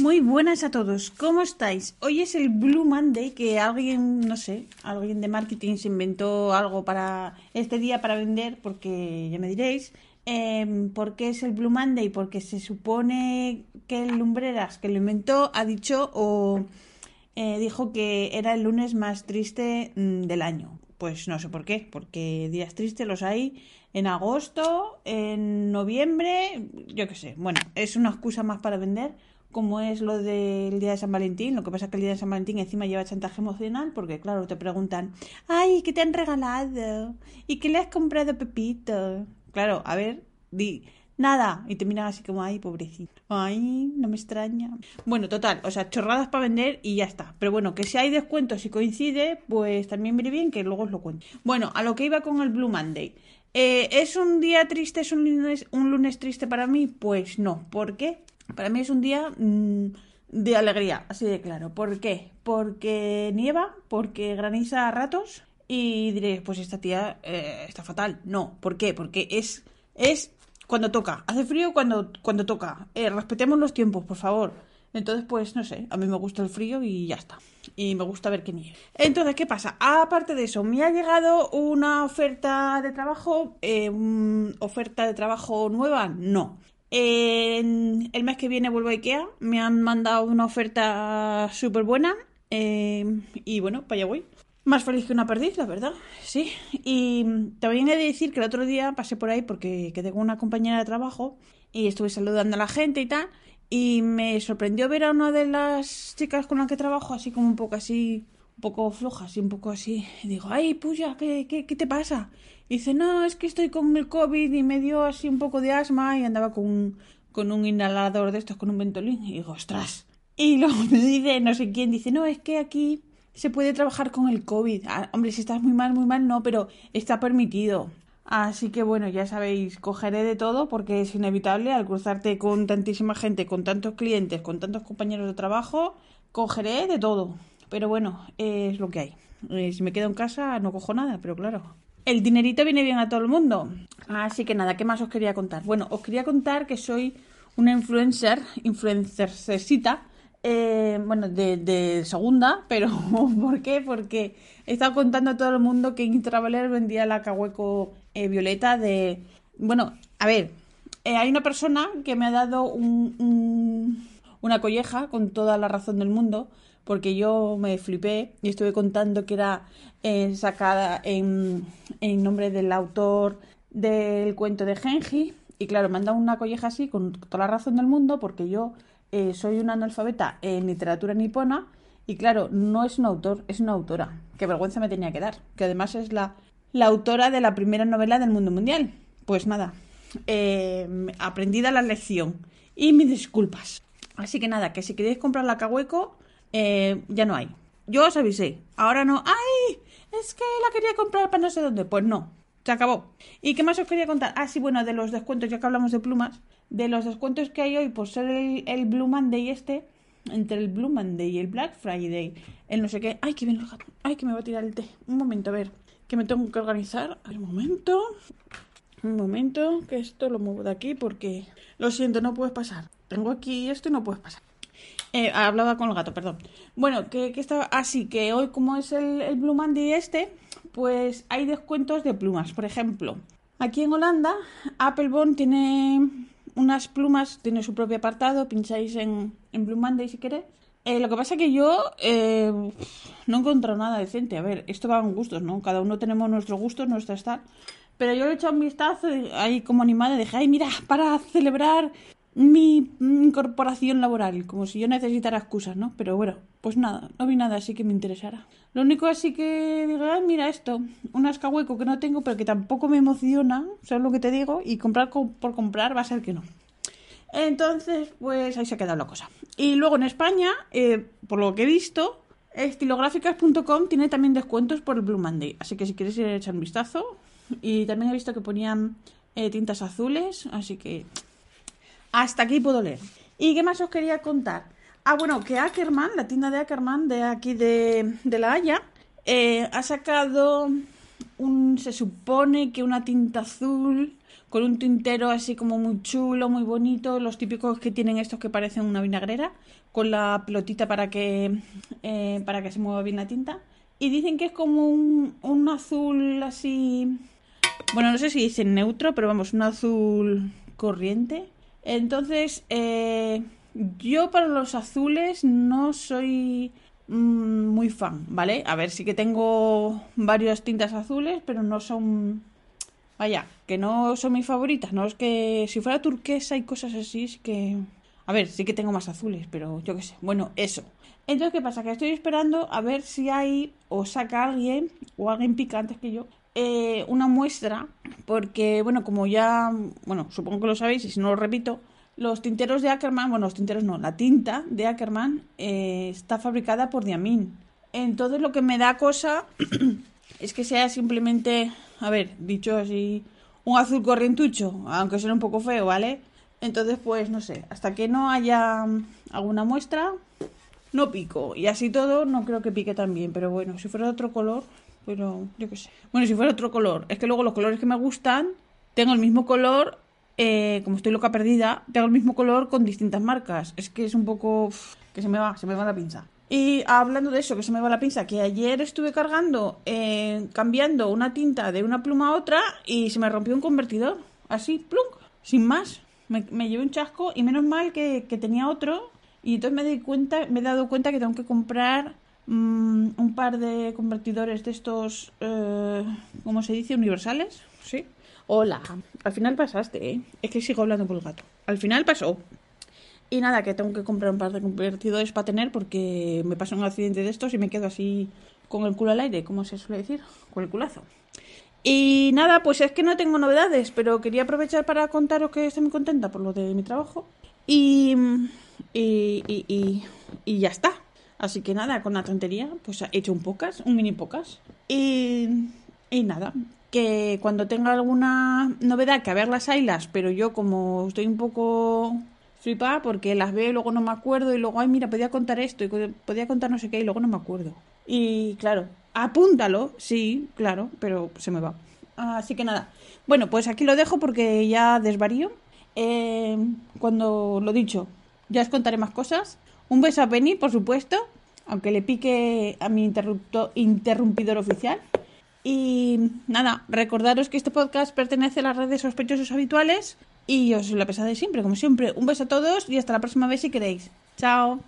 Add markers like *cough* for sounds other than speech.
Muy buenas a todos, ¿cómo estáis? Hoy es el Blue Monday que alguien, no sé, alguien de marketing se inventó algo para este día para vender, porque ya me diréis, eh, ¿por qué es el Blue Monday? Porque se supone que el Lumbreras que lo inventó ha dicho o eh, dijo que era el lunes más triste mm, del año. Pues no sé por qué, porque días tristes los hay en agosto, en noviembre, yo qué sé. Bueno, es una excusa más para vender como es lo del día de San Valentín. Lo que pasa es que el día de San Valentín encima lleva chantaje emocional porque, claro, te preguntan, ay, ¿qué te han regalado? ¿Y qué le has comprado Pepito? Claro, a ver, di, nada. Y te miran así como, ay, pobrecito. Ay, no me extraña. Bueno, total, o sea, chorradas para vender y ya está. Pero bueno, que si hay descuentos y coincide, pues también viene bien que luego os lo cuento. Bueno, a lo que iba con el Blue Monday. Eh, ¿Es un día triste, es un lunes, un lunes triste para mí? Pues no. ¿Por qué? Para mí es un día mmm, de alegría, así de claro. ¿Por qué? Porque nieva, porque graniza a ratos y diré, pues esta tía eh, está fatal. No, ¿por qué? Porque es, es cuando toca. Hace frío cuando, cuando toca. Eh, respetemos los tiempos, por favor. Entonces, pues no sé, a mí me gusta el frío y ya está. Y me gusta ver que nieve. Entonces, ¿qué pasa? Aparte de eso, me ha llegado una oferta de trabajo. Eh, ¿Oferta de trabajo nueva? No. El mes que viene vuelvo a IKEA. Me han mandado una oferta súper buena. Eh, y bueno, para allá voy. Más feliz que una perdiz, la verdad. Sí. Y también he de decir que el otro día pasé por ahí porque quedé con una compañera de trabajo y estuve saludando a la gente y tal. Y me sorprendió ver a una de las chicas con la que trabajo así como un poco así, un poco floja, así un poco así. Y digo, ay, puya, ¿qué, qué, qué te pasa? Y dice, no, es que estoy con el COVID y me dio así un poco de asma y andaba con, con un inhalador de estos, con un ventolín. Y digo, ostras. Y *laughs* luego me dice, no sé quién, dice, no, es que aquí se puede trabajar con el COVID. Ah, hombre, si estás muy mal, muy mal, no, pero está permitido. Así que bueno, ya sabéis, cogeré de todo porque es inevitable al cruzarte con tantísima gente, con tantos clientes, con tantos compañeros de trabajo, cogeré de todo. Pero bueno, es lo que hay. Eh, si me quedo en casa no cojo nada, pero claro, el dinerito viene bien a todo el mundo. Así que nada, ¿qué más os quería contar? Bueno, os quería contar que soy una influencer, influencercita, eh, bueno, de, segunda, pero *laughs* ¿por qué? Porque he estado contando a todo el mundo que Intraveler vendía la cahueco eh, violeta de... Bueno, a ver, hay una persona que me ha dado un, una colleja con toda la razón del mundo, porque yo me flipé y estuve contando que era eh, sacada en, en, nombre del autor del cuento de Genji. Y claro, me han dado una colleja así con toda la razón del mundo porque yo eh, soy una analfabeta en literatura nipona y claro, no es un autor, es una autora. Qué vergüenza me tenía que dar. Que además es la, la autora de la primera novela del mundo mundial. Pues nada, eh, aprendida la lección. Y mis disculpas. Así que nada, que si queréis comprar la Cahueco, eh, ya no hay. Yo os avisé. Ahora no. ¡Ay! Es que la quería comprar para no sé dónde. Pues no. Se acabó. ¿Y qué más os quería contar? Ah, sí, bueno, de los descuentos, ya que hablamos de plumas. De los descuentos que hay hoy por ser el, Blue Monday este. Entre el Blue Monday y el Black Friday. El no sé qué. ¡Ay, que viene el gato! ¡Ay, que me va a tirar el té! Un momento, a ver. Que me tengo que organizar. Un momento. Un momento. Que esto lo muevo de aquí porque... Lo siento, no puedes pasar. Tengo aquí esto y no puedes pasar. Eh, hablaba con el gato, perdón. Bueno, que, que estaba así, que hoy como es el, el Blue Monday este, pues hay descuentos de plumas. Por ejemplo, aquí en Holanda, Apple Bond tiene unas plumas, tiene su propio apartado, pincháis en, en Blue Monday si queréis. Eh, lo que pasa es que yo eh, no he encontrado nada decente. A ver, esto va en gustos, ¿no? Cada uno tenemos nuestros gustos, nuestra estar. Pero yo le he echado un vistazo ahí como animada y dije, ay, mira, para celebrar mi incorporación laboral, como si yo necesitara excusas, ¿no? Pero bueno, pues nada, no vi nada así que me interesara. Lo único así que digo, ay, mira esto, un ascahueco que no tengo, pero que tampoco me emociona, ¿sabes lo que te digo? Y comprar por comprar va a ser que no. Entonces, pues ahí se ha quedado la cosa. Y luego en España, eh, por lo que he visto, estilográficas.com tiene también descuentos por el Blue Monday. Así que si quieres ir echar un vistazo. Y también he visto que ponían eh, tintas azules. Así que hasta aquí puedo leer. ¿Y qué más os quería contar? Ah, bueno, que Ackerman, la tienda de Ackerman de aquí de, de La Haya, eh, ha sacado un, se supone que una tinta azul con un tintero así como muy chulo, muy bonito, los típicos que tienen estos que parecen una vinagrera, con la pelotita para que, eh, para que se mueva bien la tinta. Y dicen que es como un, un azul así, bueno, no sé si dice neutro, pero vamos, un azul corriente. Entonces, eh, yo para los azules no soy mm, muy fan, ¿vale? A ver, sí que tengo varias tintas azules, pero no son Vaya, que no son mis favoritas, no es que si fuera turquesa y cosas así, es que... A ver, sí que tengo más azules, pero yo qué sé. Bueno, eso. Entonces, ¿qué pasa? Que estoy esperando a ver si hay o saca alguien, o alguien pica antes que yo, eh, una muestra, porque, bueno, como ya, bueno, supongo que lo sabéis y si no lo repito, los tinteros de Ackerman, bueno, los tinteros no, la tinta de Ackerman eh, está fabricada por Diamin. Entonces, lo que me da cosa *clears throat* es que sea simplemente a ver, dicho así, un azul corrientucho, aunque suene un poco feo, ¿vale? Entonces, pues no sé, hasta que no haya alguna muestra, no pico. Y así todo, no creo que pique tan bien, pero bueno, si fuera otro color, pero yo qué sé. Bueno, si fuera otro color, es que luego los colores que me gustan, tengo el mismo color, eh, como estoy loca perdida, tengo el mismo color con distintas marcas. Es que es un poco... que se me va, se me va la pinza. Y hablando de eso, que se me va la pinza, que ayer estuve cargando, eh, cambiando una tinta de una pluma a otra y se me rompió un convertidor. Así, plunk, sin más. Me, me llevé un chasco y menos mal que, tenía otro. Y entonces me, di cuenta, me he dado cuenta que tengo que comprar mm, un par de convertidores de estos, eh, ¿cómo se dice? Universales. Sí. Hola. Al final pasaste, ¿eh? Es que sigo hablando por el gato. Al final pasó. Y nada, que tengo que comprar un par de convertidores para tener porque me pasó un accidente de estos y me quedo así con el culo al aire, como se suele decir, con el culazo. Y nada, pues es que no tengo novedades, pero quería aprovechar para contaros que estoy muy contenta por lo de mi trabajo. Y, y, y, y, ya está. Así que nada, con la tontería, pues he hecho un pocas, un mini pocas. Y, y nada, que cuando tenga alguna novedad, que a ver las ailas, pero yo como estoy un poco flipa porque las veo y luego no me acuerdo y luego, ay, mira, podía contar esto y podía contar no sé qué y luego no me acuerdo. Y claro, apúntalo, sí, claro, pero se me va. Así que nada. Bueno, pues aquí lo dejo porque ya desvarío. Eh, cuando lo dicho, ya os contaré más cosas. Un beso a Penny, por supuesto, aunque le pique a mi interrumpidor oficial. Y nada, recordaros que este podcast pertenece a las redes sospechosos habituales y os la pesada de siempre, como siempre. Un beso a todos y hasta la próxima vez si queréis. Chao.